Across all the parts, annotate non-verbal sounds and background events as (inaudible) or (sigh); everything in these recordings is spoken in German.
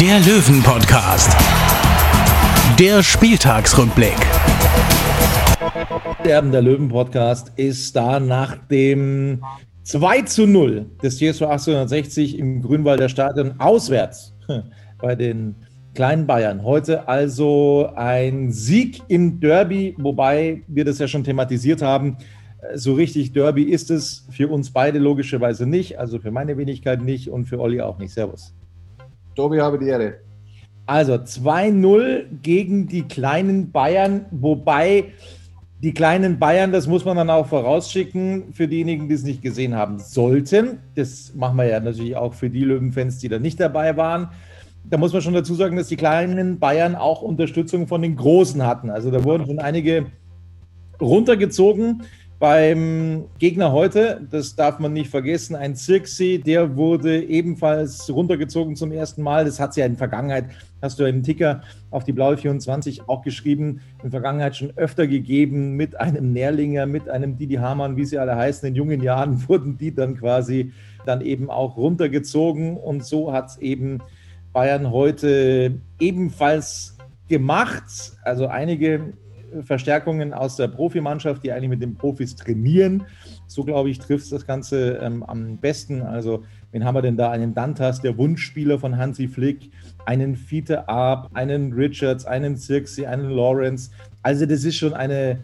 der Löwen-Podcast. Der Spieltagsrückblick. Der Erben der Löwen Podcast ist da nach dem 2 zu 0 des TSV 1860 im Grünwalder Stadion auswärts (laughs) bei den kleinen Bayern. Heute also ein Sieg im Derby, wobei wir das ja schon thematisiert haben. So richtig Derby ist es für uns beide logischerweise nicht, also für meine Wenigkeit nicht und für Olli auch nicht. Servus. Tobi, habe die Ehre. Also 2-0 gegen die kleinen Bayern, wobei die kleinen Bayern, das muss man dann auch vorausschicken, für diejenigen, die es nicht gesehen haben sollten. Das machen wir ja natürlich auch für die Löwenfans, die da nicht dabei waren. Da muss man schon dazu sagen, dass die kleinen Bayern auch Unterstützung von den Großen hatten. Also da wurden schon einige runtergezogen beim Gegner heute. Das darf man nicht vergessen. Ein Zirksee, der wurde ebenfalls runtergezogen zum ersten Mal. Das hat es ja in der Vergangenheit, hast du einen Ticker auf die Blaue 24 auch geschrieben, in der Vergangenheit schon öfter gegeben mit einem Nährlinger, mit einem Didi Hamann, wie sie alle heißen. In jungen Jahren (laughs) wurden die dann quasi dann eben auch runtergezogen. Und so hat es eben Bayern heute ebenfalls gemacht. Also einige Verstärkungen aus der Profimannschaft, die eigentlich mit den Profis trainieren. So, glaube ich, trifft das Ganze ähm, am besten. Also, wen haben wir denn da? Einen Dantas, der Wunschspieler von Hansi Flick, einen Fiete Arp, einen Richards, einen Zirksi, einen Lawrence. Also, das ist schon eine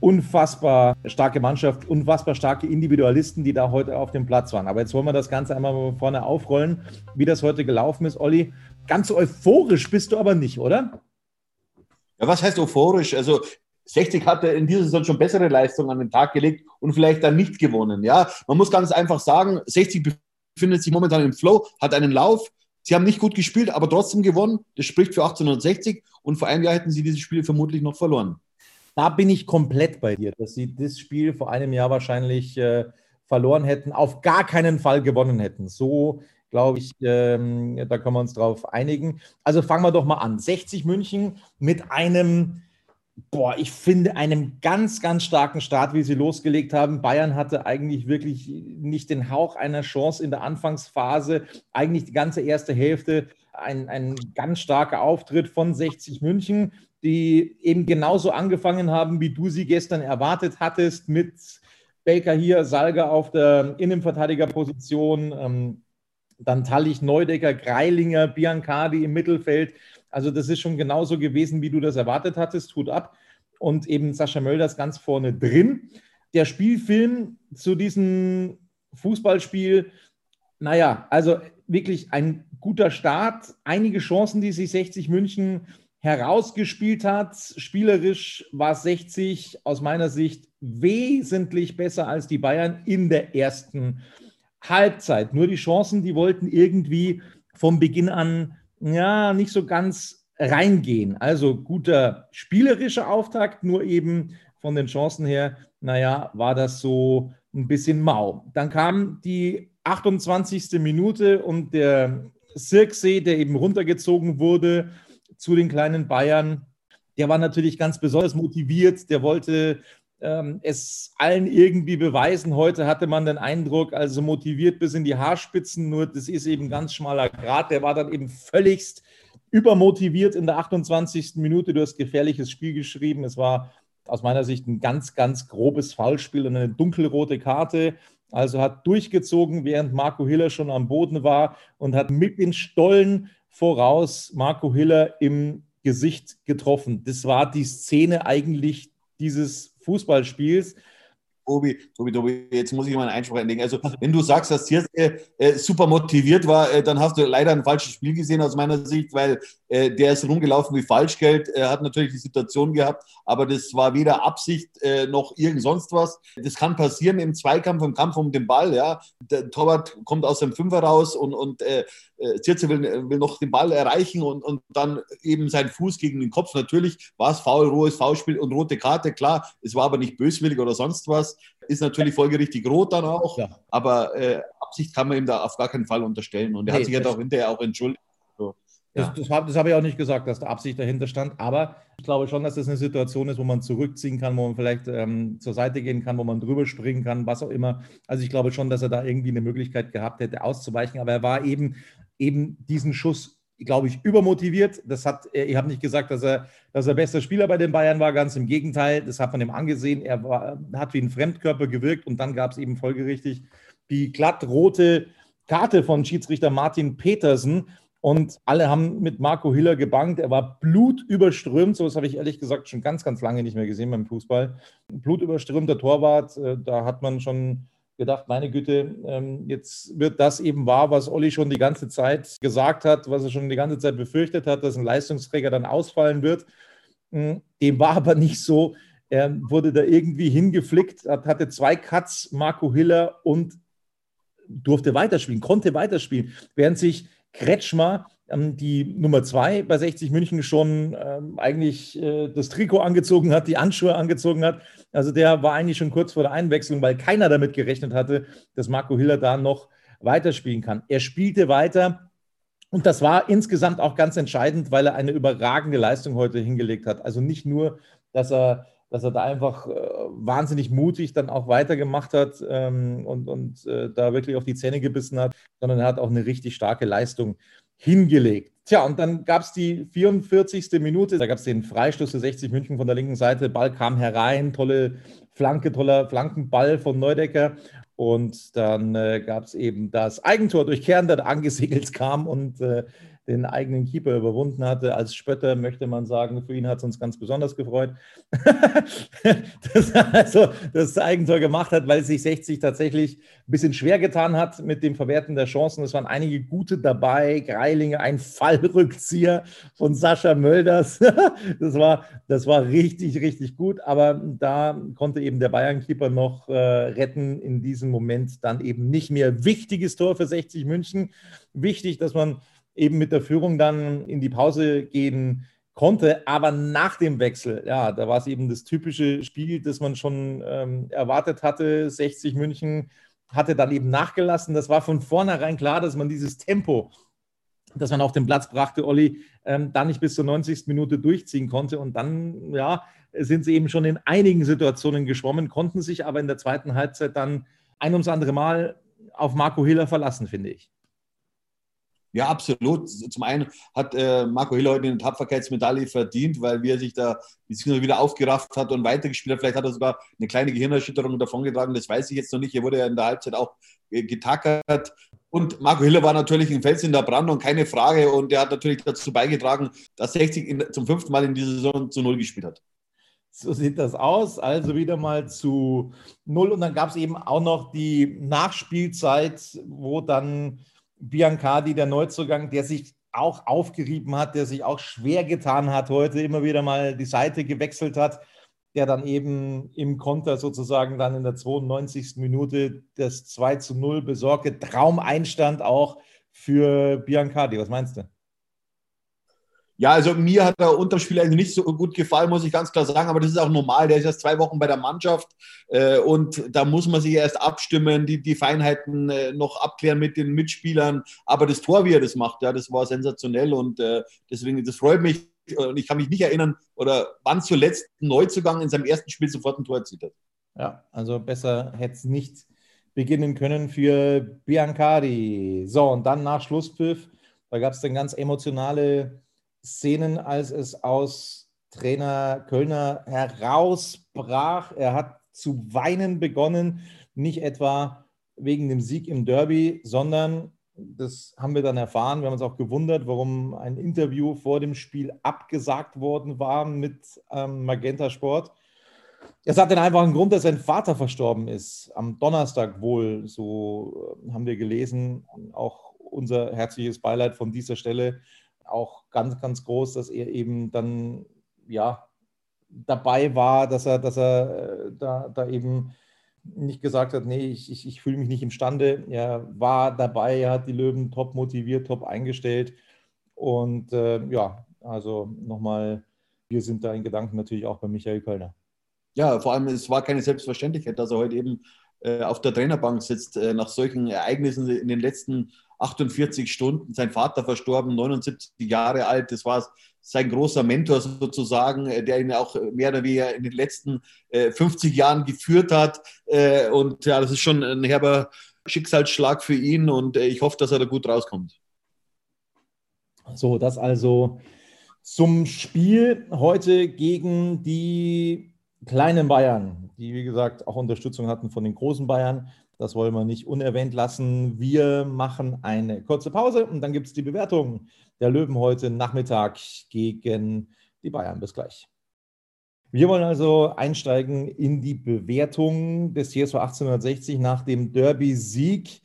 unfassbar starke Mannschaft, unfassbar starke Individualisten, die da heute auf dem Platz waren. Aber jetzt wollen wir das Ganze einmal mal vorne aufrollen, wie das heute gelaufen ist. Olli, ganz euphorisch bist du aber nicht, oder? Ja, was heißt euphorisch? Also 60 hatte in dieser Saison schon bessere Leistungen an den Tag gelegt und vielleicht dann nicht gewonnen. Ja, man muss ganz einfach sagen, 60 befindet sich momentan im Flow, hat einen Lauf. Sie haben nicht gut gespielt, aber trotzdem gewonnen. Das spricht für 1860 und vor einem Jahr hätten sie dieses Spiel vermutlich noch verloren. Da bin ich komplett bei dir, dass sie das Spiel vor einem Jahr wahrscheinlich äh, verloren hätten, auf gar keinen Fall gewonnen hätten. So glaube ich, ähm, da können wir uns drauf einigen. Also fangen wir doch mal an. 60 München mit einem, boah, ich finde, einem ganz, ganz starken Start, wie sie losgelegt haben. Bayern hatte eigentlich wirklich nicht den Hauch einer Chance in der Anfangsphase. Eigentlich die ganze erste Hälfte ein, ein ganz starker Auftritt von 60 München, die eben genauso angefangen haben, wie du sie gestern erwartet hattest, mit Baker hier, Salga auf der Innenverteidigerposition. Ähm, dann Tallich, Neudecker, Greilinger, Biancardi im Mittelfeld. Also das ist schon genauso gewesen, wie du das erwartet hattest. Hut ab. Und eben Sascha Mölders ganz vorne drin. Der Spielfilm zu diesem Fußballspiel, naja, also wirklich ein guter Start. Einige Chancen, die sich 60 München herausgespielt hat. Spielerisch war 60 aus meiner Sicht wesentlich besser als die Bayern in der ersten Halbzeit. Nur die Chancen, die wollten irgendwie vom Beginn an ja nicht so ganz reingehen. Also guter spielerischer Auftakt, nur eben von den Chancen her, naja, war das so ein bisschen mau. Dann kam die 28. Minute und der Sirksee, der eben runtergezogen wurde zu den kleinen Bayern, der war natürlich ganz besonders motiviert. Der wollte es allen irgendwie beweisen. Heute hatte man den Eindruck, also motiviert bis in die Haarspitzen, nur das ist eben ganz schmaler Grad. Der war dann eben völligst übermotiviert in der 28. Minute. Du hast gefährliches Spiel geschrieben. Es war aus meiner Sicht ein ganz, ganz grobes Foulspiel und eine dunkelrote Karte. Also hat durchgezogen, während Marco Hiller schon am Boden war und hat mit den Stollen voraus Marco Hiller im Gesicht getroffen. Das war die Szene eigentlich dieses Fußballspiels. Tobi, Tobi, Tobi, jetzt muss ich mal einen Einspruch einlegen. Also, wenn du sagst, dass Tierske äh, super motiviert war, äh, dann hast du leider ein falsches Spiel gesehen aus meiner Sicht, weil äh, der ist rumgelaufen wie Falschgeld. Er hat natürlich die Situation gehabt, aber das war weder Absicht äh, noch irgend sonst was. Das kann passieren im Zweikampf, im Kampf um den Ball. Ja, der Torwart kommt aus dem Fünfer raus und, und äh, Zirze will, will, noch den Ball erreichen und, und dann eben seinen Fuß gegen den Kopf. Natürlich war es faul, rohes Foulspiel und rote Karte, klar. Es war aber nicht böswillig oder sonst was. Ist natürlich folgerichtig rot dann auch. Ja. Aber äh, Absicht kann man ihm da auf gar keinen Fall unterstellen. Und er nee, hat sich ja auch hinterher auch entschuldigt. So. Das, das habe hab ich auch nicht gesagt, dass da Absicht dahinter stand. Aber ich glaube schon, dass das eine Situation ist, wo man zurückziehen kann, wo man vielleicht ähm, zur Seite gehen kann, wo man drüber springen kann, was auch immer. Also ich glaube schon, dass er da irgendwie eine Möglichkeit gehabt hätte, auszuweichen. Aber er war eben, eben diesen Schuss, glaube ich, übermotiviert. Das hat, ich habe nicht gesagt, dass er, dass er bester Spieler bei den Bayern war, ganz im Gegenteil. Das hat man ihm angesehen. Er war, hat wie ein Fremdkörper gewirkt und dann gab es eben folgerichtig die glattrote Karte von Schiedsrichter Martin Petersen und alle haben mit Marco Hiller gebankt. Er war blutüberströmt. So was habe ich ehrlich gesagt schon ganz, ganz lange nicht mehr gesehen beim Fußball. Blutüberströmter Torwart. Äh, da hat man schon gedacht, meine Güte, ähm, jetzt wird das eben wahr, was Olli schon die ganze Zeit gesagt hat, was er schon die ganze Zeit befürchtet hat, dass ein Leistungsträger dann ausfallen wird. Hm, dem war aber nicht so. Er wurde da irgendwie hingeflickt, hatte zwei Cuts, Marco Hiller, und durfte weiterspielen, konnte weiterspielen, während sich Kretschmer, die Nummer zwei bei 60 München schon ähm, eigentlich äh, das Trikot angezogen hat, die Anschuhe angezogen hat. Also der war eigentlich schon kurz vor der Einwechslung, weil keiner damit gerechnet hatte, dass Marco Hiller da noch weiterspielen kann. Er spielte weiter. Und das war insgesamt auch ganz entscheidend, weil er eine überragende Leistung heute hingelegt hat. Also nicht nur, dass er dass er da einfach äh, wahnsinnig mutig dann auch weitergemacht hat ähm, und, und äh, da wirklich auf die Zähne gebissen hat, sondern er hat auch eine richtig starke Leistung hingelegt. Tja, und dann gab es die 44. Minute, da gab es den Freistoß für 60 München von der linken Seite, Ball kam herein, tolle Flanke, toller Flankenball von Neudecker. Und dann äh, gab es eben das Eigentor durch Kern, der angesegelt kam und äh, den eigenen Keeper überwunden hatte. Als Spötter möchte man sagen, für ihn hat es uns ganz besonders gefreut, (laughs) dass er also das Eigentor gemacht hat, weil sich 60 tatsächlich ein bisschen schwer getan hat mit dem Verwerten der Chancen. Es waren einige gute dabei. Greilinger, ein Fallrückzieher von Sascha Mölders. (laughs) das, war, das war richtig, richtig gut. Aber da konnte eben der Bayern-Keeper noch äh, retten. In diesem Moment dann eben nicht mehr. Wichtiges Tor für 60 München. Wichtig, dass man eben mit der Führung dann in die Pause gehen konnte. Aber nach dem Wechsel, ja, da war es eben das typische Spiel, das man schon ähm, erwartet hatte. 60 München hatte dann eben nachgelassen. Das war von vornherein klar, dass man dieses Tempo, das man auf den Platz brachte, Olli, ähm, da nicht bis zur 90. Minute durchziehen konnte. Und dann, ja, sind sie eben schon in einigen Situationen geschwommen, konnten sich aber in der zweiten Halbzeit dann ein ums andere Mal auf Marco Hiller verlassen, finde ich. Ja, absolut. Zum einen hat äh, Marco Hill heute eine Tapferkeitsmedaille verdient, weil er sich da wieder aufgerafft hat und weitergespielt hat. Vielleicht hat er sogar eine kleine Gehirnerschütterung davongetragen, das weiß ich jetzt noch nicht. Er wurde ja in der Halbzeit auch äh, getackert. Und Marco Hiller war natürlich ein Fels in der Brandung, keine Frage. Und er hat natürlich dazu beigetragen, dass 60 in, zum fünften Mal in dieser Saison zu Null gespielt hat. So sieht das aus. Also wieder mal zu Null. Und dann gab es eben auch noch die Nachspielzeit, wo dann Biancardi, der Neuzugang, der sich auch aufgerieben hat, der sich auch schwer getan hat, heute immer wieder mal die Seite gewechselt hat, der dann eben im Konter sozusagen dann in der 92. Minute das 2 zu 0 besorgte Traumeinstand auch für Biancardi. Was meinst du? Ja, also mir hat der Unterspieler nicht so gut gefallen, muss ich ganz klar sagen, aber das ist auch normal. Der ist erst zwei Wochen bei der Mannschaft äh, und da muss man sich erst abstimmen, die, die Feinheiten äh, noch abklären mit den Mitspielern. Aber das Tor, wie er das macht, ja, das war sensationell und äh, deswegen, das freut mich. Und ich kann mich nicht erinnern, oder wann zuletzt ein Neuzugang in seinem ersten Spiel sofort ein Tor erzielt hat. Ja, also besser hätte es nicht beginnen können für Biancardi. So, und dann nach Schlusspfiff, da gab es dann ganz emotionale Szenen, als es aus Trainer Kölner herausbrach. Er hat zu weinen begonnen, nicht etwa wegen dem Sieg im Derby, sondern das haben wir dann erfahren. Wir haben uns auch gewundert, warum ein Interview vor dem Spiel abgesagt worden war mit ähm, Magenta Sport. Es hat den einfachen Grund, dass sein Vater verstorben ist. Am Donnerstag wohl, so äh, haben wir gelesen. Auch unser herzliches Beileid von dieser Stelle auch ganz, ganz groß, dass er eben dann ja dabei war, dass er, dass er äh, da, da eben nicht gesagt hat, nee, ich, ich, ich fühle mich nicht imstande. Er war dabei, er hat die Löwen top motiviert, top eingestellt. Und äh, ja, also nochmal, wir sind da in Gedanken natürlich auch bei Michael Kölner. Ja, vor allem, es war keine Selbstverständlichkeit, dass er heute eben auf der Trainerbank sitzt, äh, nach solchen Ereignissen in den letzten 48 Stunden. Sein Vater verstorben, 79 Jahre alt. Das war sein großer Mentor sozusagen, äh, der ihn auch mehr oder weniger in den letzten 50 Jahren geführt hat. Und ja, das ist schon ein herber Schicksalsschlag für ihn und ich hoffe, dass er da gut rauskommt. So, das also zum Spiel heute gegen die kleinen Bayern, die wie gesagt auch Unterstützung hatten von den großen Bayern. Das wollen wir nicht unerwähnt lassen. Wir machen eine kurze Pause und dann gibt es die Bewertung der Löwen heute Nachmittag gegen die Bayern. Bis gleich. Wir wollen also einsteigen in die Bewertung des TSV 1860 nach dem Derby-Sieg.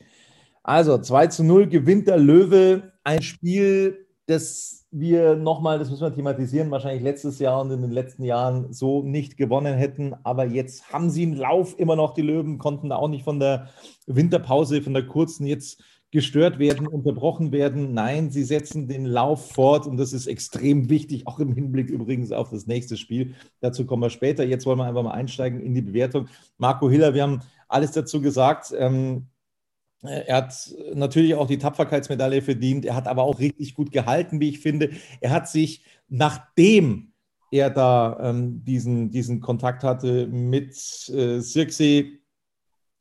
Also 2 zu 0 gewinnt der Löwe. Ein Spiel, das wir nochmal, das müssen wir thematisieren, wahrscheinlich letztes Jahr und in den letzten Jahren so nicht gewonnen hätten. Aber jetzt haben sie einen Lauf immer noch, die Löwen, konnten da auch nicht von der Winterpause, von der kurzen jetzt gestört werden, unterbrochen werden. Nein, sie setzen den Lauf fort und das ist extrem wichtig, auch im Hinblick übrigens auf das nächste Spiel. Dazu kommen wir später. Jetzt wollen wir einfach mal einsteigen in die Bewertung. Marco Hiller, wir haben alles dazu gesagt. Ähm, äh, er hat natürlich auch die Tapferkeitsmedaille verdient. Er hat aber auch richtig gut gehalten, wie ich finde. Er hat sich, nachdem er da ähm, diesen, diesen Kontakt hatte mit äh, Sirksee,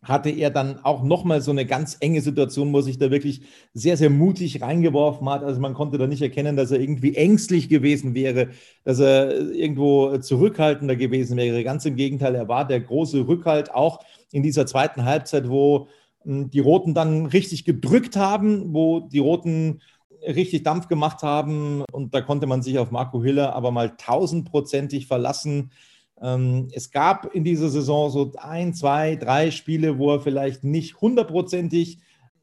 hatte er dann auch nochmal so eine ganz enge Situation, wo sich da wirklich sehr, sehr mutig reingeworfen hat. Also man konnte da nicht erkennen, dass er irgendwie ängstlich gewesen wäre, dass er irgendwo zurückhaltender gewesen wäre. Ganz im Gegenteil, er war der große Rückhalt auch in dieser zweiten Halbzeit, wo die Roten dann richtig gedrückt haben, wo die Roten richtig Dampf gemacht haben und da konnte man sich auf Marco Hiller aber mal tausendprozentig verlassen. Ähm, es gab in dieser Saison so ein, zwei, drei Spiele, wo er vielleicht nicht hundertprozentig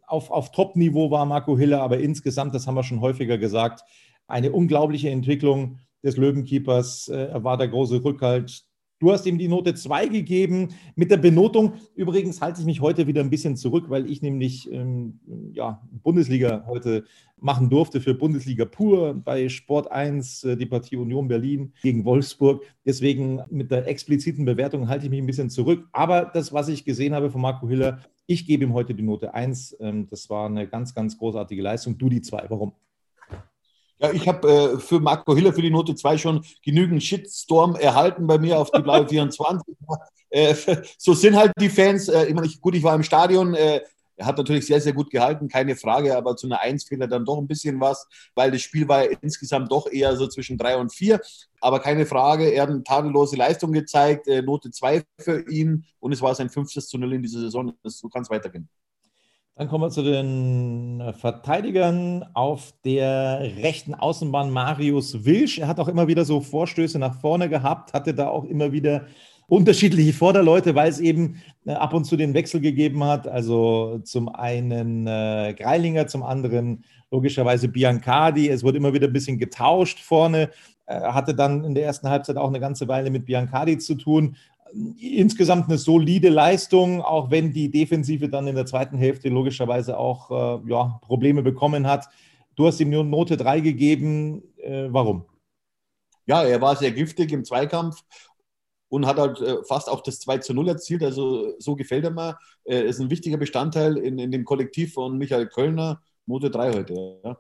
auf, auf Top-Niveau war, Marco Hiller, aber insgesamt, das haben wir schon häufiger gesagt, eine unglaubliche Entwicklung des Löwenkeepers. Äh, er war der große Rückhalt Du hast ihm die Note 2 gegeben mit der Benotung. Übrigens halte ich mich heute wieder ein bisschen zurück, weil ich nämlich ähm, ja, Bundesliga heute machen durfte für Bundesliga pur bei Sport 1, äh, die Partie Union Berlin gegen Wolfsburg. Deswegen mit der expliziten Bewertung halte ich mich ein bisschen zurück. Aber das, was ich gesehen habe von Marco Hiller, ich gebe ihm heute die Note 1. Ähm, das war eine ganz, ganz großartige Leistung. Du die 2. Warum? Ja, ich habe äh, für Marco Hiller für die Note 2 schon genügend Shitstorm erhalten bei mir auf die blaue (laughs) 24. äh, so sind halt die Fans. Äh, ich meine, ich, gut, ich war im Stadion. Äh, er hat natürlich sehr, sehr gut gehalten, keine Frage, aber zu einer 1 fehlt er dann doch ein bisschen was, weil das Spiel war insgesamt doch eher so zwischen 3 und 4. Aber keine Frage, er hat eine tadellose Leistung gezeigt, äh, Note 2 für ihn und es war sein fünftes zu 0 in dieser Saison. so kann es weitergehen. Dann kommen wir zu den Verteidigern auf der rechten Außenbahn Marius Wilsch. Er hat auch immer wieder so Vorstöße nach vorne gehabt, hatte da auch immer wieder unterschiedliche Vorderleute, weil es eben äh, ab und zu den Wechsel gegeben hat. Also zum einen äh, Greilinger, zum anderen logischerweise Biancardi. Es wurde immer wieder ein bisschen getauscht vorne. Er hatte dann in der ersten Halbzeit auch eine ganze Weile mit Biancardi zu tun insgesamt eine solide Leistung, auch wenn die Defensive dann in der zweiten Hälfte logischerweise auch äh, ja, Probleme bekommen hat. Du hast ihm nur Note 3 gegeben. Äh, warum? Ja, er war sehr giftig im Zweikampf und hat halt äh, fast auch das 2 zu 0 erzielt. Also so gefällt er mir. Er ist ein wichtiger Bestandteil in, in dem Kollektiv von Michael Kölner. Note 3 heute. Ja.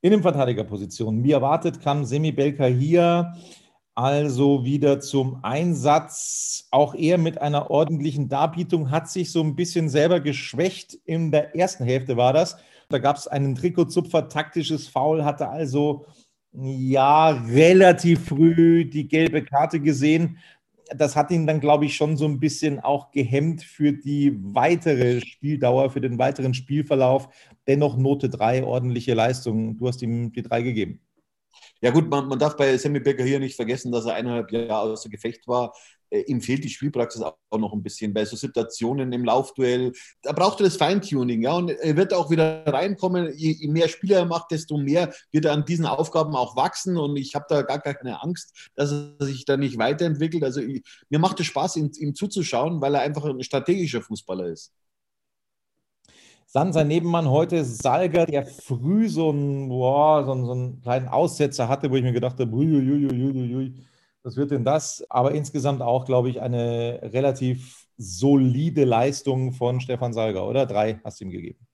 In den Verteidigerpositionen. Wie erwartet kam Semi Belka hier also wieder zum Einsatz. Auch er mit einer ordentlichen Darbietung hat sich so ein bisschen selber geschwächt. In der ersten Hälfte war das. Da gab es einen Trikotzupfer, taktisches Foul, hatte also ja relativ früh die gelbe Karte gesehen. Das hat ihn dann, glaube ich, schon so ein bisschen auch gehemmt für die weitere Spieldauer, für den weiteren Spielverlauf. Dennoch Note 3, ordentliche Leistung. Du hast ihm die 3 gegeben. Ja gut, man, man darf bei Sammy Becker hier nicht vergessen, dass er eineinhalb Jahre außer Gefecht war. äh, ihm fehlt die Spielpraxis auch noch ein bisschen bei so Situationen im Laufduell. Da braucht er das Feintuning, ja, und er wird auch wieder reinkommen. Je, je mehr Spieler er macht, desto mehr wird er an diesen Aufgaben auch wachsen und ich habe da gar keine Angst, dass er sich da nicht weiterentwickelt. Also ich, mir macht es Spaß, ihm, ihm zuzuschauen, weil er einfach ein strategischer Fußballer ist. Dann sein Nebenmann heute Salger, der früh so einen, boah, so, einen, so einen kleinen Aussetzer hatte, wo ich mir gedacht habe, was wird denn das? Aber insgesamt auch, glaube ich, eine relativ solide Leistung von Stefan Salger, oder? Drei hast du ihm gegeben.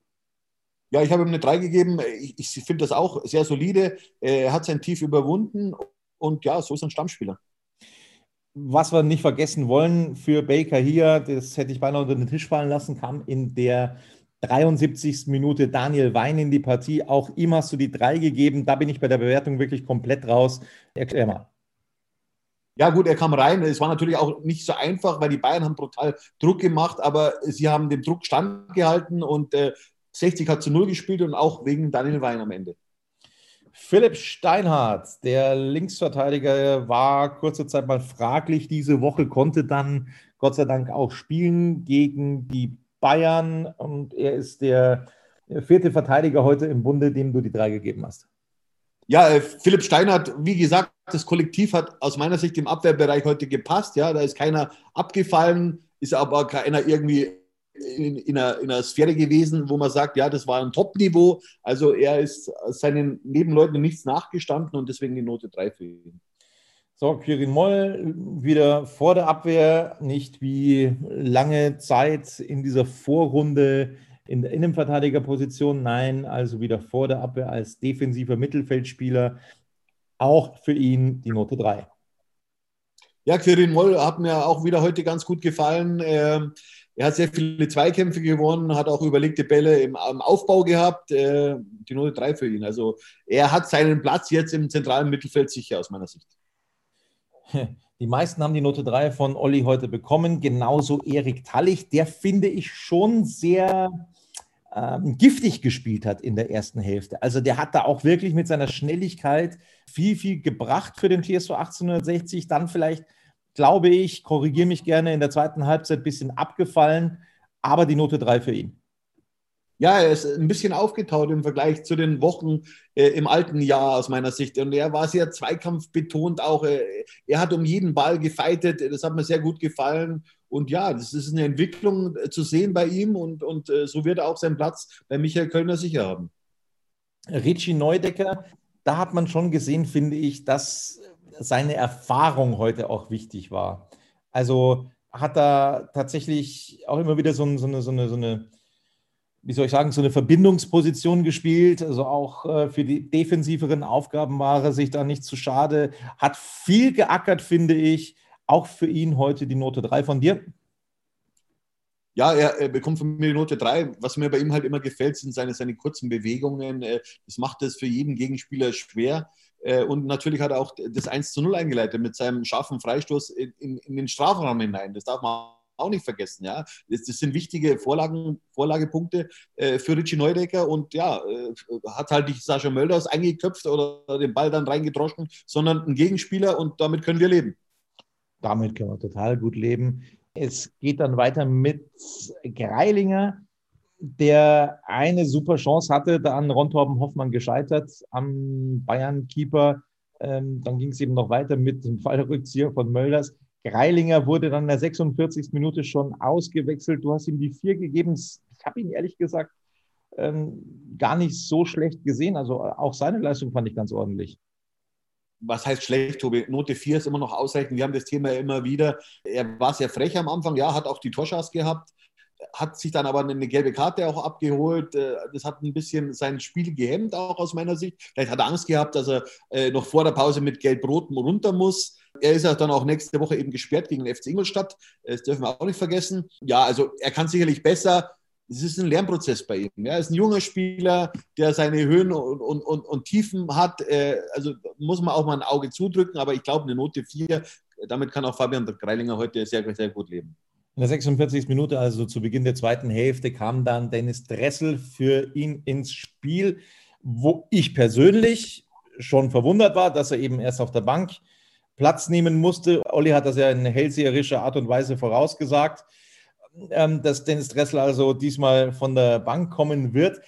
Ja, ich habe ihm eine drei gegeben. Ich, ich finde das auch sehr solide. Er hat sein Tief überwunden und ja, so ist ein Stammspieler. Was wir nicht vergessen wollen für Baker hier, das hätte ich beinahe unter den Tisch fallen lassen, kam in der 73. Minute Daniel Wein in die Partie. Auch ihm hast du die drei gegeben. Da bin ich bei der Bewertung wirklich komplett raus. Erklär mal. Ja, gut, er kam rein. Es war natürlich auch nicht so einfach, weil die Bayern haben brutal Druck gemacht, aber sie haben dem Druck standgehalten und äh, 60 hat zu Null gespielt und auch wegen Daniel Wein am Ende. Philipp Steinhardt, der Linksverteidiger, war kurze Zeit mal fraglich diese Woche, konnte dann Gott sei Dank auch spielen gegen die Bayern und er ist der vierte Verteidiger heute im Bunde, dem du die drei gegeben hast. Ja, äh, Philipp Steinhardt, wie gesagt, das Kollektiv hat aus meiner Sicht im Abwehrbereich heute gepasst. Ja, da ist keiner abgefallen, ist aber keiner irgendwie in, in, einer, in einer Sphäre gewesen, wo man sagt, ja, das war ein Top-Niveau. Also er ist seinen Nebenleuten nichts nachgestanden und deswegen die Note 3 für ihn. So, Quirin Moll wieder vor der Abwehr, nicht wie lange Zeit in dieser Vorrunde in der Innenverteidigerposition, nein, also wieder vor der Abwehr als defensiver Mittelfeldspieler. Auch für ihn die Note 3. Ja, Quirin Moll hat mir auch wieder heute ganz gut gefallen. Ähm, er hat sehr viele Zweikämpfe gewonnen, hat auch überlegte Bälle im, Aufbau gehabt. Äh, die Note 3 für ihn. Also er hat seinen Platz jetzt im zentralen Mittelfeld sicher aus meiner Sicht. Die meisten haben die Note 3 von Olli heute bekommen. Genauso Erik Tallich, der finde ich schon sehr ähm, giftig gespielt hat in der ersten Hälfte. Also der hat da auch wirklich mit seiner Schnelligkeit viel, viel gebracht für den TSV 1860. Dann vielleicht, glaube ich, korrigiere mich gerne, in der zweiten Halbzeit ein bisschen abgefallen, aber die Note 3 für ihn. Ja, er ist ein bisschen aufgetaut im Vergleich zu den Wochen äh, im alten Jahr aus meiner Sicht. Und er war sehr zweikampfbetont auch. Äh, er hat um jeden Ball gefeitet. Das hat mir sehr gut gefallen. Und ja, das ist eine Entwicklung äh, zu sehen bei ihm. Und, und äh, so wird er auch seinen Platz bei Michael Kölner sicher haben. Richie Neudecker, da hat man schon gesehen, finde ich, dass seine Erfahrung heute auch wichtig war. Also hat er tatsächlich auch immer wieder so, so eine, so eine, so eine wie soll ich sagen, so eine Verbindungsposition gespielt. Also auch äh, für die defensiveren Aufgaben war er sich da nicht zu schade. Hat viel geackert, finde ich. Auch für ihn heute die Note 3 von dir. Ja, er, bekommt von mir die Note 3. Was mir bei ihm halt immer gefällt, sind seine, seine kurzen Bewegungen. Äh, das macht es für jeden Gegenspieler schwer. Äh, und natürlich hat er auch das 1 zu 0 eingeleitet mit seinem scharfen Freistoß in, in, in den Strafraum hinein. Das darf man auch nicht vergessen. Ja, das, das sind wichtige Vorlagen, Vorlagepunkte äh, für Richie Neudecker und ja, äh, hat halt nicht Sascha Mölders eingeköpft oder den Ball dann reingedroschen, sondern ein Gegenspieler und damit können wir leben. Damit können wir total gut leben. Es geht dann weiter mit Greilinger, der eine super Chance hatte, da an Ron Torben Hoffmann gescheitert, am Bayern-Keeper. Ähm, dann ging es eben noch weiter mit dem Fallrückzieher von Mölders. Greilinger wurde dann in der 46. Minute schon ausgewechselt. Du hast ihm die vier gegeben. Ich habe ihn ehrlich gesagt ähm, gar nicht so schlecht gesehen. Also auch seine Leistung fand ich ganz ordentlich. Was heißt schlecht, Tobi? Note 4 ist immer noch ausreichend. Wir haben das Thema immer wieder. Er war sehr frech am Anfang, ja, hat auch die Torschance gehabt, hat sich dann aber eine gelbe Karte auch abgeholt. Äh, das hat ein bisschen sein Spiel gehemmt, auch aus meiner Sicht. Vielleicht hat er Angst gehabt, dass er äh, noch vor der Pause mit Gelb-Rot runter muss. Er ist ja dann auch nächste Woche eben gesperrt gegen den FC Ingolstadt. Das dürfen wir auch nicht vergessen. Ja, also er kann sicherlich besser. Es ist ein Lernprozess bei ihm. Er ist ein junger Spieler, der seine Höhen und, und, und, und Tiefen hat. Äh, also muss man auch mal ein Auge zudrücken. Aber ich glaube, eine Note 4, damit kann auch Fabian Greilinger heute sehr, sehr gut leben. In der 46. Minute, also zu Beginn der zweiten Hälfte, kam dann Dennis Dressel für ihn ins Spiel, wo ich persönlich schon verwundert war, dass er eben erst auf der Bank Platz nehmen musste. Olli hat das ja in hellseherischer Art und Weise vorausgesagt, ähm, dass Dennis Dressler also diesmal von der Bank kommen wird.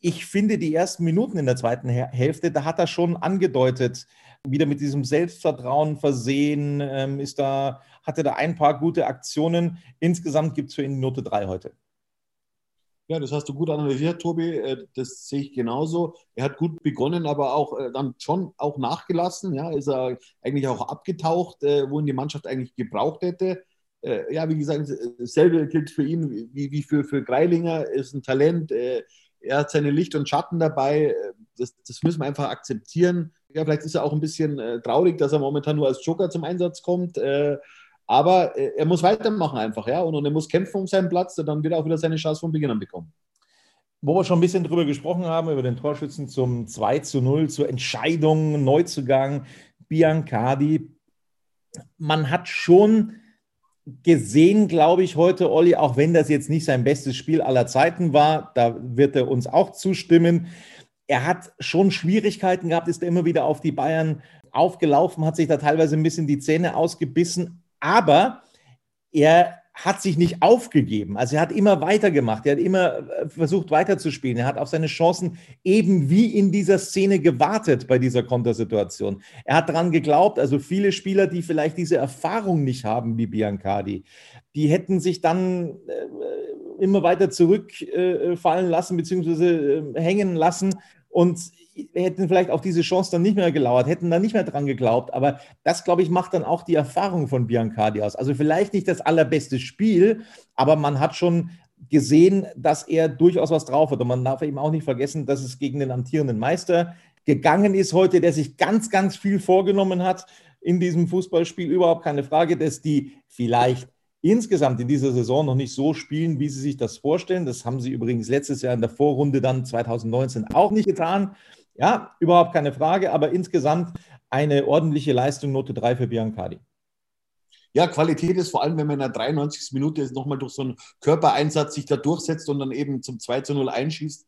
Ich finde, die ersten Minuten in der zweiten Hälfte, da hat er schon angedeutet, wieder mit diesem Selbstvertrauen versehen, ähm, ist da, hatte da ein paar gute Aktionen. Insgesamt gibt es für ihn Note 3 heute. Ja, das hast du gut analysiert, Tobi. Äh, das sehe ich genauso. Er hat gut begonnen, aber auch äh, dann schon auch nachgelassen. Ja, ist er eigentlich auch abgetaucht, äh, wo ihn die Mannschaft eigentlich gebraucht hätte. Ja, wie gesagt, dasselbe gilt für ihn wie, für, für Greilinger. Ist ein Talent. Er hat seine Licht und Schatten dabei. Das, das müssen wir einfach akzeptieren. Ja, vielleicht ist er auch ein bisschen traurig, dass er momentan nur als Joker zum Einsatz kommt. Aber äh, er muss weitermachen einfach, ja. Und, und er muss kämpfen um seinen Platz, dann wird er auch wieder seine Chance von Beginn an bekommen. Wo wir schon ein bisschen drüber gesprochen haben, über den Torschützen zum 2 zu 0, zur Entscheidung, Neuzugang, Biancardi. Man hat schon gesehen, glaube ich, heute, Olli, auch wenn das jetzt nicht sein bestes Spiel aller Zeiten war, da wird er uns auch zustimmen. Er hat schon Schwierigkeiten gehabt, ist er immer wieder auf die Bayern aufgelaufen, hat sich da teilweise ein bisschen die Zähne ausgebissen, aber er hat sich nicht aufgegeben. Also er hat immer weitergemacht. Er hat immer äh, versucht weiterzuspielen. Er hat auf seine Chancen eben wie in dieser Szene gewartet bei dieser Kontersituation. Er hat daran geglaubt, also viele Spieler, die vielleicht diese Erfahrung nicht haben wie Biancardi, die hätten sich dann äh, immer weiter zurückfallen lassen bzw. Äh, hängen lassen. Und hätten vielleicht auf diese Chance dann nicht mehr gelauert, hätten dann nicht mehr dran geglaubt. Aber das, glaube ich, macht dann auch die Erfahrung von Biancardi aus. Also vielleicht nicht das allerbeste Spiel, aber man hat schon gesehen, dass er durchaus was drauf hat. Und man darf eben auch nicht vergessen, dass es gegen den amtierenden Meister gegangen ist heute, der sich ganz, ganz viel vorgenommen hat in diesem Fußballspiel. Überhaupt keine Frage, dass die vielleicht insgesamt in dieser Saison noch nicht so spielen, wie sie sich das vorstellen. Das haben sie übrigens letztes Jahr in der Vorrunde dann 2019 auch nicht getan. Ja, überhaupt keine Frage, aber insgesamt eine ordentliche Leistung, Note 3 für Biancardi. Ja, Qualität ist vor allem, wenn man in der 93. Minute nochmal durch so einen Körpereinsatz sich da durchsetzt und dann eben zum 2 zu 0 einschießt.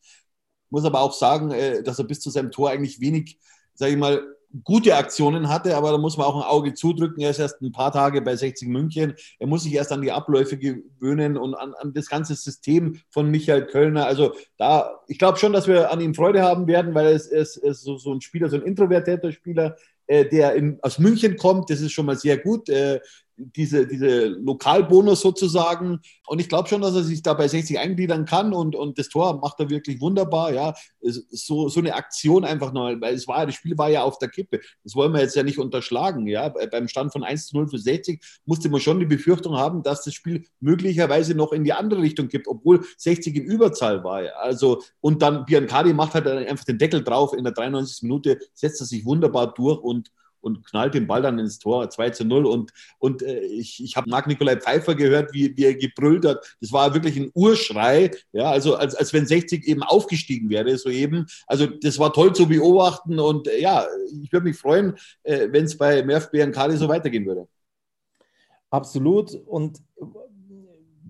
Muss aber auch sagen, äh, dass er bis zu seinem Tor eigentlich wenig, sage ich mal, gute Aktionen hatte, aber da muss man auch ein Auge zudrücken. Er ist erst ein paar Tage bei 60 München. Er muss sich erst an die Abläufe gewöhnen und an, an das ganze System von Michael Kölner. Also da, ich glaube schon, dass wir an ihm Freude haben werden, weil ist, ist, ist so, so, ein Spieler, so ein introvertierter Spieler, äh, der in, aus München kommt. Das ist schon mal sehr gut. Äh, diese, diese Lokalbonus sozusagen. Und ich glaube schon, dass er sich da bei 60 eingliedern kann und, und das Tor macht er wirklich wunderbar. Ja, so, so eine Aktion einfach noch, weil es war, das Spiel war ja auf der Kippe. Das wollen wir jetzt ja nicht unterschlagen. Ja, beim Stand von 1 zu 0 für 60 musste man schon die Befürchtung haben, dass das Spiel möglicherweise noch in die andere Richtung gibt, obwohl 60 in Überzahl war. Also, und dann Biancardi macht halt einfach den Deckel drauf in der 93. Minute, setzt er sich wunderbar durch und und knallt den Ball dann ins Tor 2 zu 0. Und, und äh, ich, ich habe Marc-Nikolai Pfeiffer gehört, wie, wie er gebrüllt hat. Das war wirklich ein Urschrei, ja, also als, als wenn 60 eben aufgestiegen wäre, soeben. Also das war toll zu beobachten und äh, ja, ich würde mich freuen, äh, wenn es bei Merv Biancari so weitergehen würde. Absolut. Und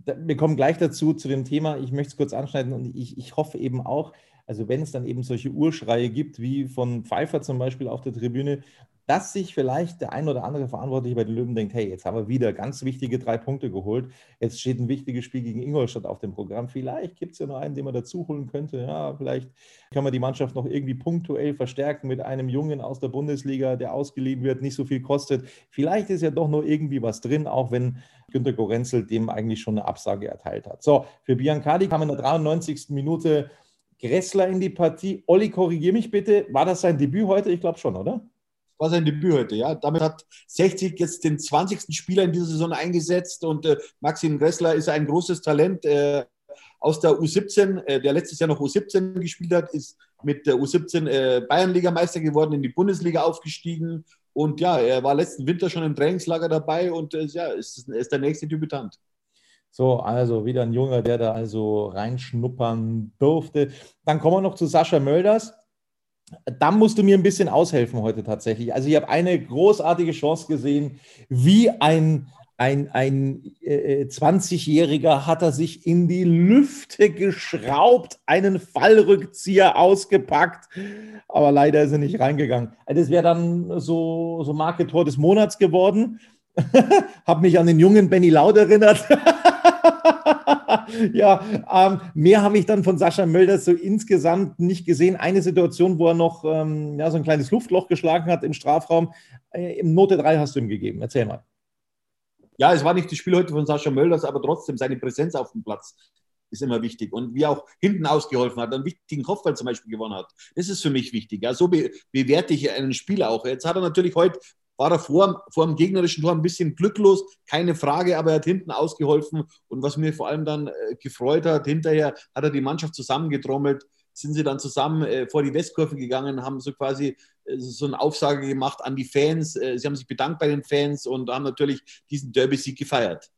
wir kommen gleich dazu, zu dem Thema. Ich möchte es kurz anschneiden und ich, ich hoffe eben auch, also wenn es dann eben solche Urschreie gibt, wie von Pfeiffer zum Beispiel auf der Tribüne, dass sich vielleicht der ein oder andere Verantwortliche bei den Löwen denkt, hey, jetzt haben wir wieder ganz wichtige drei Punkte geholt. Jetzt steht ein wichtiges Spiel gegen Ingolstadt auf dem Programm. Vielleicht gibt es ja noch einen, den man dazu holen könnte. Ja, vielleicht kann man die Mannschaft noch irgendwie punktuell verstärken mit einem Jungen aus der Bundesliga, der ausgeliehen wird, nicht so viel kostet. Vielleicht ist ja doch noch irgendwie was drin, auch wenn Günter Gorenzel dem eigentlich schon eine Absage erteilt hat. So, für Biancardi kam in der 93. Minute Gressler in die Partie. Olli, korrigiere mich bitte. War das sein Debüt heute? Ich glaube schon, oder? War sein Debüt heute. Ja. Damit hat 60 jetzt den 20. Spieler in dieser Saison eingesetzt und äh, Maxim Gressler ist ein großes Talent äh, aus der U17, äh, der letztes Jahr noch U17 gespielt hat, ist mit der U17 äh, Bayernligameister geworden, in die Bundesliga aufgestiegen und ja, er war letzten Winter schon im Trainingslager dabei und äh, ja, ist, ist der nächste Debütant. So, also wieder ein Junger, der da also reinschnuppern durfte. Dann kommen wir noch zu Sascha Mölders da musst du mir ein bisschen aushelfen heute tatsächlich. Also ich habe eine großartige Chance gesehen, wie ein ein, ein äh, 20-Jähriger hat er sich in die Lüfte geschraubt, einen Fallrückzieher ausgepackt, aber leider ist er nicht reingegangen. Also das wäre dann so, so Marketor des Monats geworden. (laughs) Hab mich an den jungen Benny Laud erinnert. (laughs) (laughs) ja, ähm, mehr habe ich dann von Sascha Mölders so insgesamt nicht gesehen. Eine Situation, wo er noch ähm, ja, so ein kleines Luftloch geschlagen hat im Strafraum. Äh, Im Note 3 hast du ihm gegeben. Erzähl mal. Ja, es war nicht das Spiel heute von Sascha Mölders, aber trotzdem seine Präsenz auf dem Platz ist immer wichtig. Und wie auch hinten ausgeholfen hat, einen wichtigen Kopfball zum Beispiel gewonnen hat. Das ist für mich wichtig. Ja, so be bewerte ich einen Spieler auch. Jetzt hat er natürlich heute war er vor, vor dem gegnerischen Tor ein bisschen glücklos, keine Frage, aber er hat hinten ausgeholfen. Und was mir vor allem dann äh, gefreut hat, hinterher hat er die Mannschaft zusammengetrommelt, sind sie dann zusammen äh, vor die Westkurve gegangen, haben so quasi äh, so eine Aufsage gemacht an die Fans. Äh, sie haben sich bedankt bei den Fans und haben natürlich diesen Derby-Sieg gefeiert.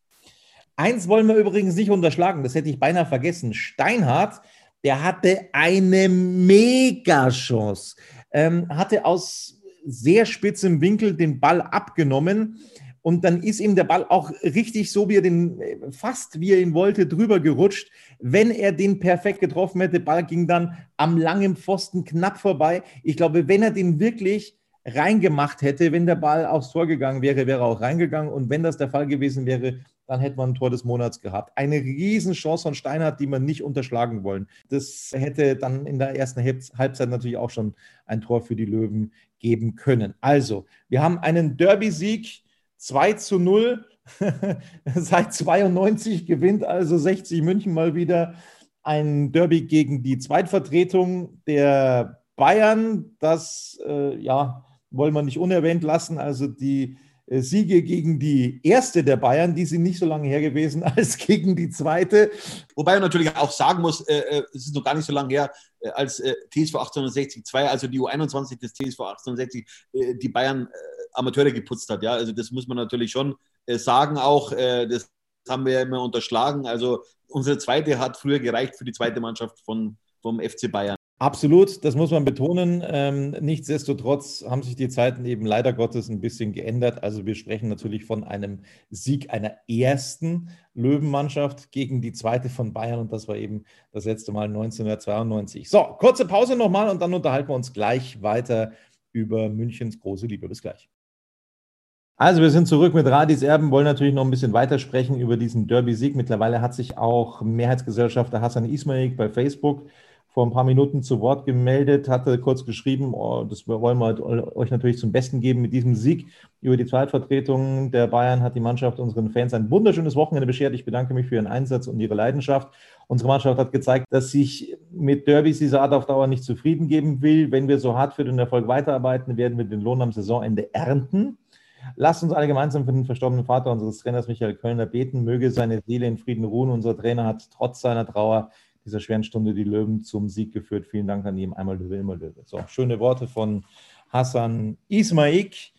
Eins wollen wir übrigens nicht unterschlagen, das hätte ich beinahe vergessen. Steinhardt, der hatte eine Mega-Chance. Ähm, hatte aus sehr spitzem Winkel den Ball abgenommen. Und dann ist ihm der Ball auch richtig so, wie er den, fast wie er ihn wollte, drüber gerutscht. Wenn er den perfekt getroffen hätte, Ball ging dann am langen Pfosten knapp vorbei. Ich glaube, wenn er den wirklich reingemacht hätte, wenn der Ball aufs Tor gegangen wäre, wäre er auch reingegangen. Und wenn das der Fall gewesen wäre, dann hätte man ein Tor des Monats gehabt. Eine Riesenchance von Steinhardt, die man nicht unterschlagen wollen. Das hätte dann in der ersten Halbzeit natürlich auch schon ein Tor für die Löwen geben können. Also, wir haben einen Derby-Sieg 2 zu 0. (laughs) Seit 92 gewinnt also 60 München mal wieder ein Derby gegen die Zweitvertretung der Bayern. Das äh, ja, wollen wir nicht unerwähnt lassen. Also die Siege gegen die erste der Bayern, die sind nicht so lange her gewesen (laughs) als gegen die zweite. Wobei man natürlich auch sagen muss, äh, äh es ist noch gar nicht so lange her, äh, als äh, TSV 1860 2, also die U21 des TSV 1860, äh, die Bayern Amateure geputzt hat. Ja, also das muss man natürlich schon sagen auch. das haben wir ja immer unterschlagen. Also unsere zweite hat früher gereicht für die zweite Mannschaft von, vom FC Bayern. Absolut, das muss man betonen. Ähm, nichtsdestotrotz haben sich die Zeiten eben leider Gottes ein bisschen geändert. Also wir sprechen natürlich von einem Sieg einer ersten Löwenmannschaft gegen die zweite von Bayern und das war eben das letzte Mal 1992. So, kurze Pause nochmal und dann unterhalten wir uns gleich weiter über Münchens große Liebe. Bis gleich. Also wir sind zurück mit Radis Erben, wollen natürlich noch ein bisschen weitersprechen über diesen Derby-Sieg. Mittlerweile hat sich auch Mehrheitsgesellschafter Hassan Ismail bei Facebook vor ein paar Minuten zu Wort gemeldet, hatte kurz geschrieben, oh, das wollen wir euch natürlich zum Besten geben mit diesem Sieg über die Zweitvertretung der Bayern hat die Mannschaft unseren Fans ein wunderschönes Wochenende beschert. Ich bedanke mich für Ihren Einsatz und Ihre Leidenschaft. Unsere Mannschaft hat gezeigt, dass sich mit Derbys diese Art auf Dauer nicht zufrieden geben will. Wenn wir so hart für den Erfolg weiterarbeiten, werden wir den Lohn am Saisonende ernten. Lasst uns alle gemeinsam für den verstorbenen Vater unseres Trainers Michael Kölner beten. Möge seine Seele in Frieden ruhen. Unser Trainer hat trotz seiner Trauer dieser schweren Stunde die Löwen zum Sieg geführt. Vielen Dank an ihm. Einmal Löwe, immer Löwe. So, schöne Worte von Hassan Ismaik.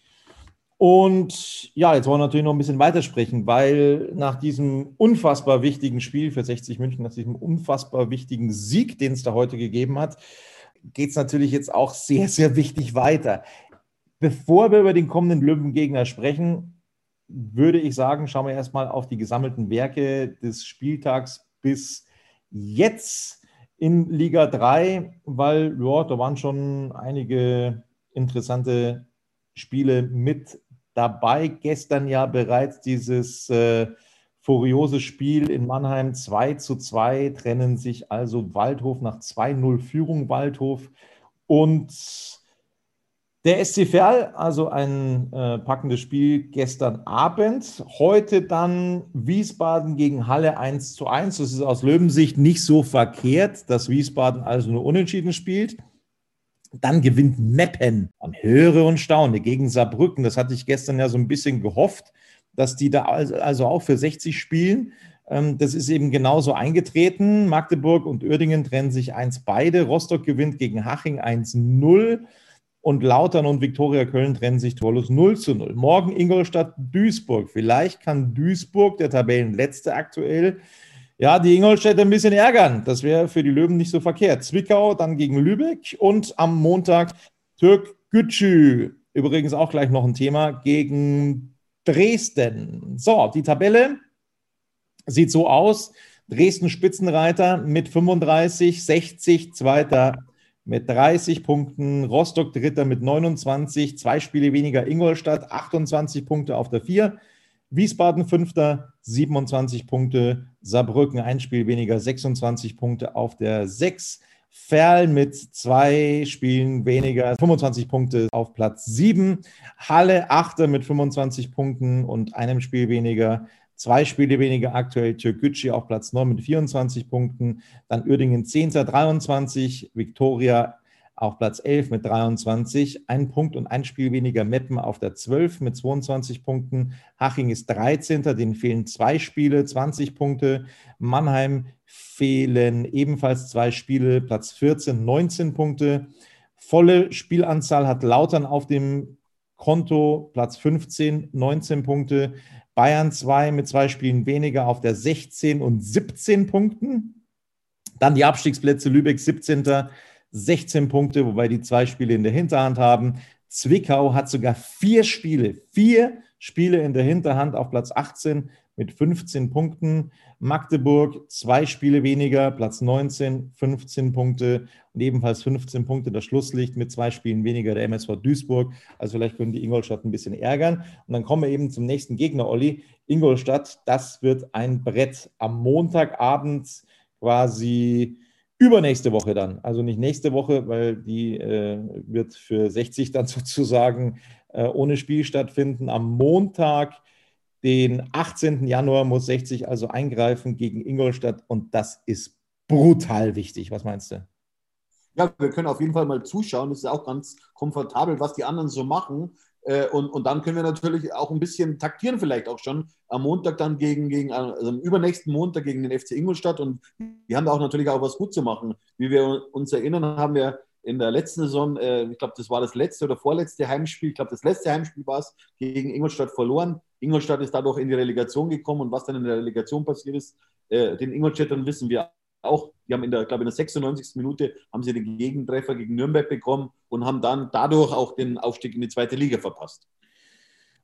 Und ja, jetzt wollen wir natürlich noch ein bisschen weitersprechen, weil nach diesem unfassbar wichtigen Spiel für 60 München, nach diesem unfassbar wichtigen Sieg, den es da heute gegeben hat, geht es natürlich jetzt auch sehr, sehr wichtig weiter. Bevor wir über den kommenden Löwengegner sprechen, würde ich sagen, schauen wir erstmal auf die gesammelten Werke des Spieltags bis jetzt in Liga 3, weil ja, da waren schon einige interessante Spiele mit dabei. Gestern ja bereits dieses äh, furiose Spiel in Mannheim 2 zu 2, trennen sich also Waldhof nach 2-0 Führung Waldhof und der SC Verl, also ein äh, packendes Spiel gestern Abend. Heute dann Wiesbaden gegen Halle 1 zu 1. Das ist aus Löwensicht nicht so verkehrt, dass Wiesbaden also nur unentschieden spielt. Dann gewinnt Meppen. Man höre und staune gegen Saarbrücken. Das hatte ich gestern ja so ein bisschen gehofft, dass die da also auch für 60 spielen. Ähm, das ist eben genauso eingetreten. Magdeburg und Uerdingen trennen sich 1 beide. Rostock gewinnt gegen Haching 1-0 und Lautern und Viktoria Köln trennen sich torlos 0 zu 0. Morgen Ingolstadt, Duisburg. Vielleicht kann Duisburg, der Tabellenletzte aktuell, ja, die Ingolstädter ein bisschen ärgern. Das wäre für die Löwen nicht so verkehrt. Zwickau dann gegen Lübeck und am Montag Türk Gütschü. Übrigens auch gleich noch ein Thema gegen Dresden. So, die Tabelle sieht so aus. Dresden Spitzenreiter mit 35, 60, Zweiter mit 30 Punkten, Rostock Dritter mit 29, zwei Spiele weniger Ingolstadt, 28 Punkte auf der 4, Wiesbaden Fünfter, 27 Punkte, Saarbrücken ein Spiel weniger, 26 Punkte auf der 6, Ferl mit zwei Spielen weniger, 25 Punkte auf Platz 7, Halle Achter mit 25 Punkten und einem Spiel weniger, Zwei Spiele weniger aktuell Türkgücü auf Platz 9 mit 24 Punkten. Dann Uerdingen 10. 23, Viktoria auf Platz 11 mit 23. Ein Punkt und ein Spiel weniger Meppen auf der 12 mit 22 Punkten. Haching ist 13. Denen fehlen zwei Spiele, 20 Punkte. Mannheim fehlen ebenfalls zwei Spiele, Platz 14, 19 Punkte. Volle Spielanzahl hat Lautern auf dem Konto, Platz 15, 19 Punkte. Bayern 2 mit zwei Spielen weniger auf der 16 und 17 Punkten. Dann die Abstiegsplätze Lübeck 17. 16 Punkte, wobei die zwei Spiele in der Hinterhand haben. Zwickau hat sogar vier Spiele, vier Spiele in der Hinterhand auf Platz 18 mit 15 Punkten. Magdeburg zwei Spiele weniger, Platz 19, 15 Punkte und ebenfalls 15 Punkte das Schlusslicht mit zwei Spielen weniger der MSV Duisburg. Also vielleicht können die Ingolstadt ein bisschen ärgern. Und dann kommen wir eben zum nächsten Gegner, Olli. Ingolstadt, das wird ein Brett am Montagabend quasi übernächste Woche dann. Also nicht nächste Woche, weil die äh, wird für 60 dann (laughs) sozusagen äh, ohne Spiel stattfinden. Am Montag den 18. Januar muss 60 also eingreifen gegen Ingolstadt und das ist brutal wichtig. Was meinst du? Ja, wir können auf jeden Fall mal zuschauen. Es ist auch ganz komfortabel, was die anderen so machen. Äh, und, und dann können wir natürlich auch ein bisschen taktieren, vielleicht auch schon am Montag dann gegen, gegen also am übernächsten Montag gegen den FC Ingolstadt. Und die haben da auch natürlich auch was gut zu machen. Wie wir uns erinnern, haben wir in der letzten Saison, äh, ich glaube, das war das letzte oder vorletzte Heimspiel, ich glaube, das letzte Heimspiel war es, gegen Ingolstadt verloren. Ingolstadt ist dadurch in die Relegation gekommen und was dann in der Relegation passiert ist, äh, den Ingolstädtern wissen wir auch. Die haben in der, glaube in der 96. Minute haben sie den Gegentreffer gegen Nürnberg bekommen und haben dann dadurch auch den Aufstieg in die zweite Liga verpasst.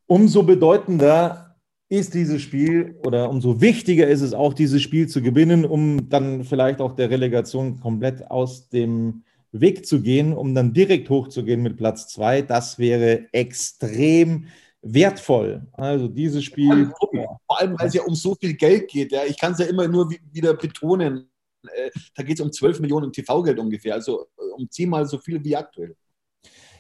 Umso bedeutender ist dieses Spiel oder umso wichtiger ist es auch, dieses Spiel zu gewinnen, um dann vielleicht auch der Relegation komplett aus dem Weg zu gehen, um dann direkt hochzugehen mit Platz zwei, das wäre extrem wertvoll. Also dieses Spiel. Vor allem, weil es ja um so viel Geld geht. Ja. Ich kann es ja immer nur wieder betonen. Äh, da geht es um 12 Millionen TV-Geld ungefähr, also äh, um zehnmal so viel wie aktuell.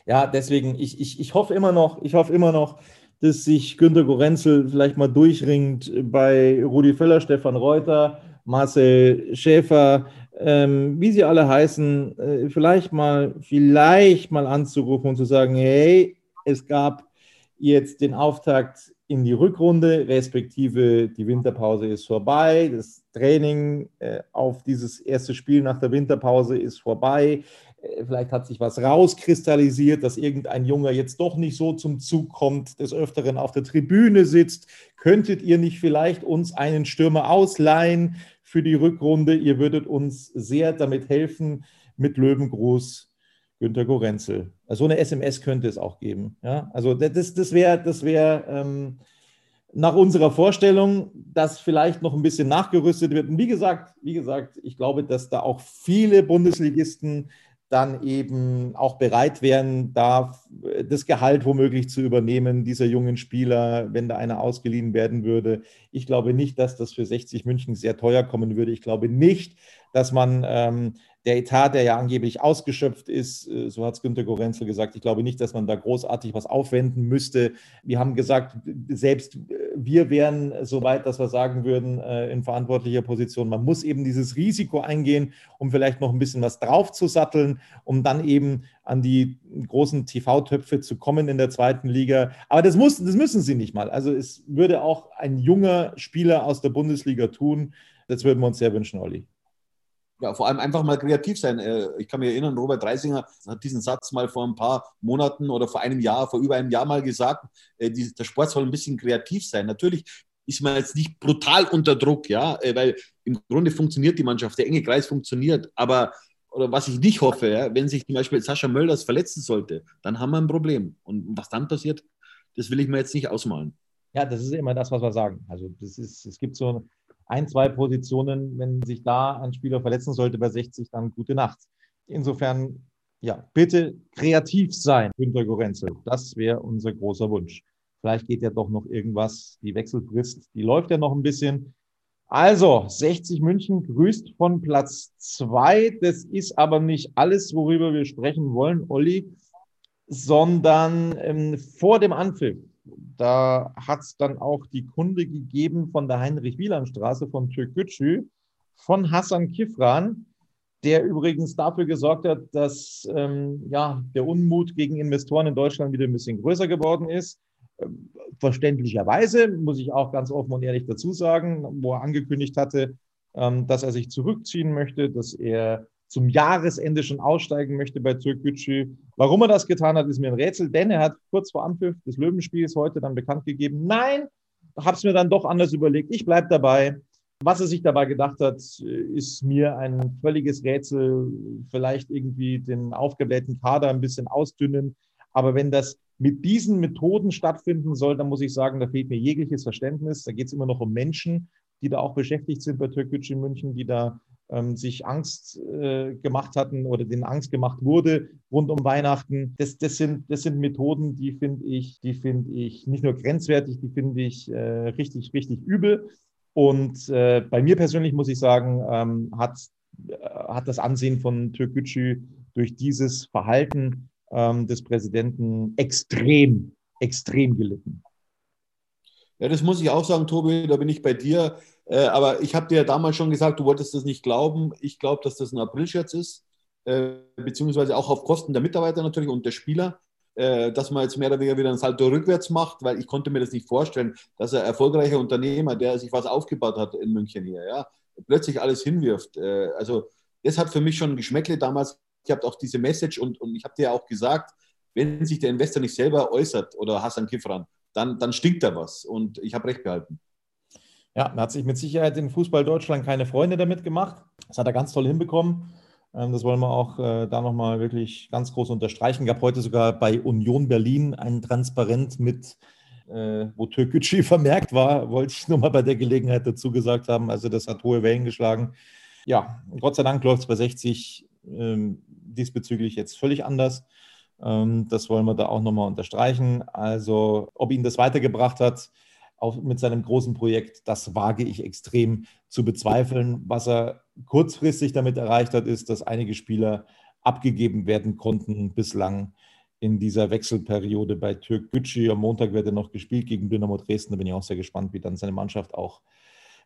Ja, deswegen, ich, ich, ich hoffe immer noch, ich hoffe immer noch, dass sich Günter Gorenzel vielleicht mal durchringt bei Rudi Völler, Stefan Reuter, Marcel Schäfer, ähm, wie sie alle heißen, äh, vielleicht mal, vielleicht mal anzurufen und zu sagen, hey, es gab jetzt den Auftakt in die Rückrunde, respektive die Winterpause ist vorbei, das Training äh, auf dieses erste Spiel nach der Winterpause ist vorbei. Äh, vielleicht hat sich was rauskristallisiert, dass irgendein Junger jetzt doch nicht so zum Zug kommt, des Öfteren auf der Tribüne sitzt. Könntet ihr nicht vielleicht uns einen Stürmer ausleihen? für die Rückrunde. Ihr würdet uns sehr damit helfen mit Löwengruß Günter Gorenzel. Also so eine SMS könnte es auch geben. Ja? Also das, das wäre das wär, ähm, nach unserer Vorstellung, dass vielleicht noch ein bisschen nachgerüstet wird. Und wie gesagt, wie gesagt, ich glaube, dass da auch viele Bundesligisten dann eben auch bereit wären, da das Gehalt womöglich zu übernehmen, dieser jungen Spieler, wenn da einer ausgeliehen werden würde. Ich glaube nicht, dass das für 60 München sehr teuer kommen würde. Ich glaube nicht, dass man ähm, der Etat, der ja angeblich ausgeschöpft ist, äh, so hat es Günter Gorenzel gesagt, ich glaube nicht, dass man da großartig was aufwenden müsste. Wir haben gesagt, selbst wir wären so weit, dass wir sagen würden, äh, in verantwortlicher Position, man muss eben dieses Risiko eingehen, um vielleicht noch ein bisschen was draufzusatteln, um dann eben an die großen TV-Töpfe zu kommen in der zweiten Liga. Aber das, muss, das müssen sie nicht mal. Also es würde auch ein junger Spieler aus der Bundesliga tun. Das würden wir uns sehr wünschen, Olli. Ja, vor allem einfach mal kreativ sein. Äh, ich kann mich erinnern, Robert Reisinger hat diesen Satz mal vor ein paar Monaten oder vor einem Jahr, vor über einem Jahr mal gesagt, äh, der Sport soll ein bisschen kreativ sein. Natürlich ist man jetzt nicht brutal unter Druck, ja, äh, weil im Grunde funktioniert die Mannschaft, der enge Kreis funktioniert, aber oder was ich nicht hoffe, ja, wenn sich zum Beispiel Sascha Mölders verletzen sollte, dann haben wir ein Problem. Und was dann passiert, das will ich mir jetzt nicht ausmalen. Ja, das ist immer das, was wir sagen. Also das ist, es gibt so ein, zwei Positionen, wenn sich da ein Spieler verletzen sollte bei 60, dann gute Nacht. Insofern, ja, bitte kreativ sein, Günter Gorenzel. Das wäre unser großer Wunsch. Vielleicht geht ja doch noch irgendwas. Die Wechselfrist, die läuft ja noch ein bisschen. Also, 60 München grüßt von Platz zwei. Das ist aber nicht alles, worüber wir sprechen wollen, Olli, sondern ähm, vor dem Anpfiff da hat es dann auch die Kunde gegeben von der Heinrich-Wieland-Straße von Türkgücü von Hassan Kifran, der übrigens dafür gesorgt hat, dass ähm, ja, der Unmut gegen Investoren in Deutschland wieder ein bisschen größer geworden ist. Ähm, verständlicherweise, muss ich auch ganz offen und ehrlich dazu sagen, wo er angekündigt hatte, ähm, dass er sich zurückziehen möchte, dass er zum Jahresende schon aussteigen möchte bei Türkgücü. Warum er das getan hat, ist mir ein Rätsel, denn er hat kurz vor Anpfiff des Löwenspiels heute dann bekannt gegeben, nein, habe es mir dann doch anders überlegt, ich bleibe dabei. Was er sich dabei gedacht hat, ist mir ein völliges Rätsel. Vielleicht irgendwie den aufgeblähten Kader ein bisschen ausdünnen. Aber wenn das mit diesen Methoden stattfinden soll, dann muss ich sagen, da fehlt mir jegliches Verständnis. Da geht es immer noch um Menschen, die da auch beschäftigt sind bei Türkgücü München, die da sich Angst äh, gemacht hatten oder denen Angst gemacht wurde rund um Weihnachten. Das, das, sind, das sind Methoden, die finde ich, die finde ich nicht nur grenzwertig, die finde ich äh, richtig, richtig übel. Und äh, bei mir persönlich muss ich sagen, ähm, hat, äh, hat das Ansehen von Türkgücü durch dieses Verhalten ähm, des Präsidenten extrem, extrem gelitten. Ja, das muss ich auch sagen, Tobi, da bin ich bei dir. Äh, aber ich habe dir ja damals schon gesagt, du wolltest das nicht glauben. Ich glaube, dass das ein Aprilscherz ist, äh, beziehungsweise auch auf Kosten der Mitarbeiter natürlich und der Spieler, äh, dass man jetzt mehr oder weniger wieder ein Salto rückwärts macht, weil ich konnte mir das nicht vorstellen, dass ein erfolgreicher Unternehmer, der sich was aufgebaut hat in München hier, ja, plötzlich alles hinwirft. Äh, also das hat für mich schon ein Geschmäckle damals. Ich habe auch diese Message und, und ich habe dir ja auch gesagt, wenn sich der Investor nicht selber äußert oder Hassan Kifran, dann, dann stinkt da was. Und ich habe recht behalten. Ja, er hat sich mit Sicherheit in Fußball Deutschland keine Freunde damit gemacht. Das hat er ganz toll hinbekommen. Ähm, das wollen wir auch äh, da nochmal wirklich ganz groß unterstreichen. Gab heute sogar bei Union Berlin ein Transparent mit, äh, wo Türkgücü (laughs) vermerkt war, wollte ich nur mal bei der Gelegenheit dazu gesagt haben. Also das hat hohe Wellen geschlagen. Ja, Gott sei Dank läuft es bei 60 ähm, diesbezüglich jetzt völlig anders. Ähm, das wollen wir da auch nochmal unterstreichen. Also ob ihn das weitergebracht hat, auch mit seinem großen Projekt, das wage ich extrem zu bezweifeln. Was er kurzfristig damit erreicht hat, ist, dass einige Spieler abgegeben werden konnten bislang in dieser Wechselperiode bei Türk Gücü. Am Montag wird er noch gespielt gegen Dynamo Dresden. Da bin ich auch sehr gespannt, wie dann seine Mannschaft auch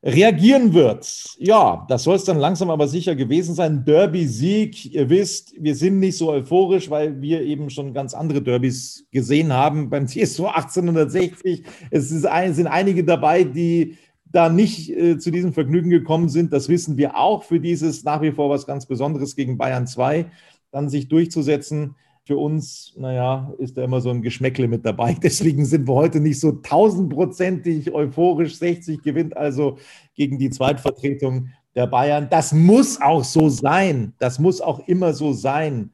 reagieren wird. Ja, das soll es dann langsam aber sicher gewesen sein. Derby-Sieg, ihr wisst, wir sind nicht so euphorisch, weil wir eben schon ganz andere Derbys gesehen haben beim CSU 1860. Es ein, sind einige dabei, die da nicht äh, zu diesem Vergnügen gekommen sind. Das wissen wir auch für dieses nach wie vor was ganz Besonderes gegen Bayern 2, dann sich durchzusetzen für uns, naja, ist da immer so ein Geschmäckle mit dabei. (laughs) Deswegen sind wir heute nicht so tausendprozentig euphorisch. 60 gewinnt also gegen die Zweitvertretung der Bayern. Das muss auch so sein. Das muss auch immer so sein,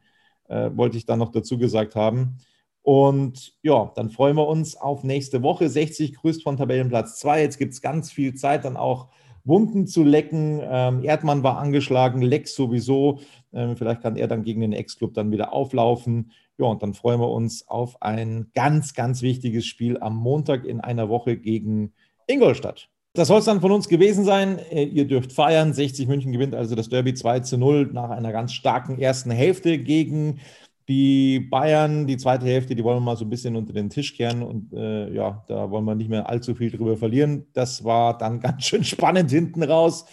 äh, wollte ich dann noch dazu gesagt haben. Und ja, dann freuen wir uns auf nächste Woche. 60 grüßt von Tabellenplatz 2. Jetzt gibt es ganz viel Zeit, dann auch Wunden zu lecken. Ähm, Erdmann war angeschlagen, Lex sowieso. Ähm, vielleicht kann er dann gegen den Ex-Club dann wieder auflaufen. Ja, und dann freuen wir uns auf ein ganz, ganz wichtiges Spiel am Montag in einer Woche gegen Ingolstadt. Das soll es dann von uns gewesen sein. Äh, ihr dürft feiern. 60 München gewinnt also das Derby 2 zu 0 nach einer ganz starken ersten Hälfte gegen die Bayern, die zweite Hälfte, die wollen wir mal so ein bisschen unter den Tisch kehren und äh, ja, da wollen wir nicht mehr allzu viel drüber verlieren. Das war dann (laughs) ganz schön spannend hinten raus.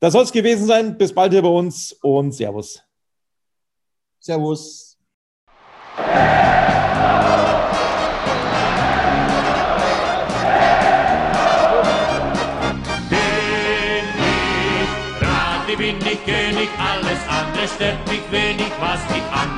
Das soll es gewesen sein. Bis bald hier bei uns und Servus. Servus. bin ich König, alles andere stört mich wenig, was die anderen